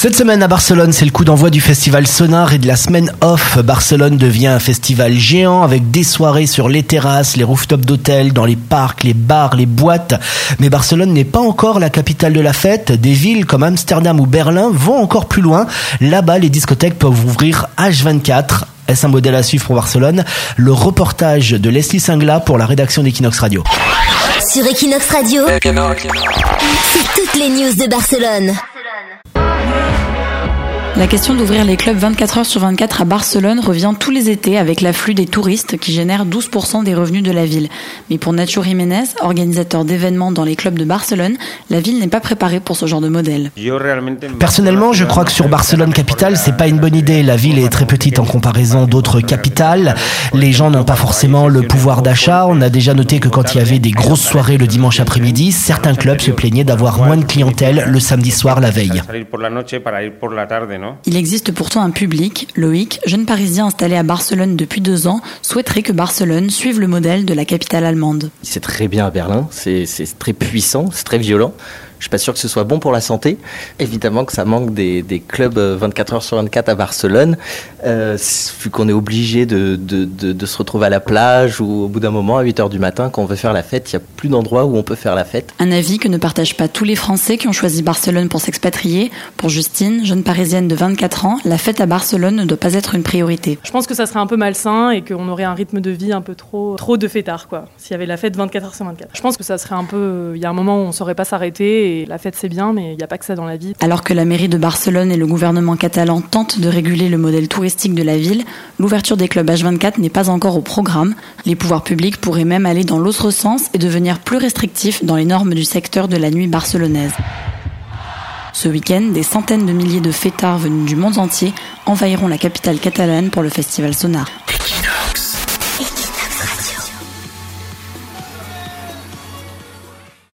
Cette semaine à Barcelone, c'est le coup d'envoi du festival Sonar et de la semaine off. Barcelone devient un festival géant avec des soirées sur les terrasses, les rooftops d'hôtels, dans les parcs, les bars, les boîtes. Mais Barcelone n'est pas encore la capitale de la fête. Des villes comme Amsterdam ou Berlin vont encore plus loin. Là-bas, les discothèques peuvent ouvrir H24. Est-ce un modèle à suivre pour Barcelone? Le reportage de Leslie Singla pour la rédaction d'Equinox Radio. Sur Equinox Radio, c'est toutes les news de Barcelone. La question d'ouvrir les clubs 24 heures sur 24 à Barcelone revient tous les étés avec l'afflux des touristes qui génèrent 12% des revenus de la ville. Mais pour Nacho Jiménez, organisateur d'événements dans les clubs de Barcelone, la ville n'est pas préparée pour ce genre de modèle. Personnellement, je crois que sur Barcelone capitale, c'est pas une bonne idée. La ville est très petite en comparaison d'autres capitales. Les gens n'ont pas forcément le pouvoir d'achat. On a déjà noté que quand il y avait des grosses soirées le dimanche après-midi, certains clubs se plaignaient d'avoir moins de clientèle le samedi soir la veille. Il existe pourtant un public. Loïc, jeune Parisien installé à Barcelone depuis deux ans, souhaiterait que Barcelone suive le modèle de la capitale allemande. C'est très bien à Berlin, c'est très puissant, c'est très violent. Je suis pas sûr que ce soit bon pour la santé. Évidemment que ça manque des, des clubs 24 heures sur 24 à Barcelone, euh, vu qu'on est obligé de, de, de, de, se retrouver à la plage ou au bout d'un moment, à 8 heures du matin, quand on veut faire la fête, il n'y a plus d'endroits où on peut faire la fête. Un avis que ne partagent pas tous les Français qui ont choisi Barcelone pour s'expatrier. Pour Justine, jeune parisienne de 24 ans, la fête à Barcelone ne doit pas être une priorité. Je pense que ça serait un peu malsain et qu'on aurait un rythme de vie un peu trop, trop de fêtard, quoi. S'il y avait la fête 24 heures sur 24. Je pense que ça serait un peu. Il y a un moment où on ne saurait pas s'arrêter la fête c'est bien, mais il n'y a pas que ça dans la vie. Alors que la mairie de Barcelone et le gouvernement catalan tentent de réguler le modèle touristique de la ville, l'ouverture des clubs H24 n'est pas encore au programme. Les pouvoirs publics pourraient même aller dans l'autre sens et devenir plus restrictifs dans les normes du secteur de la nuit barcelonaise. Ce week-end, des centaines de milliers de fêtards venus du monde entier envahiront la capitale catalane pour le festival Sonar.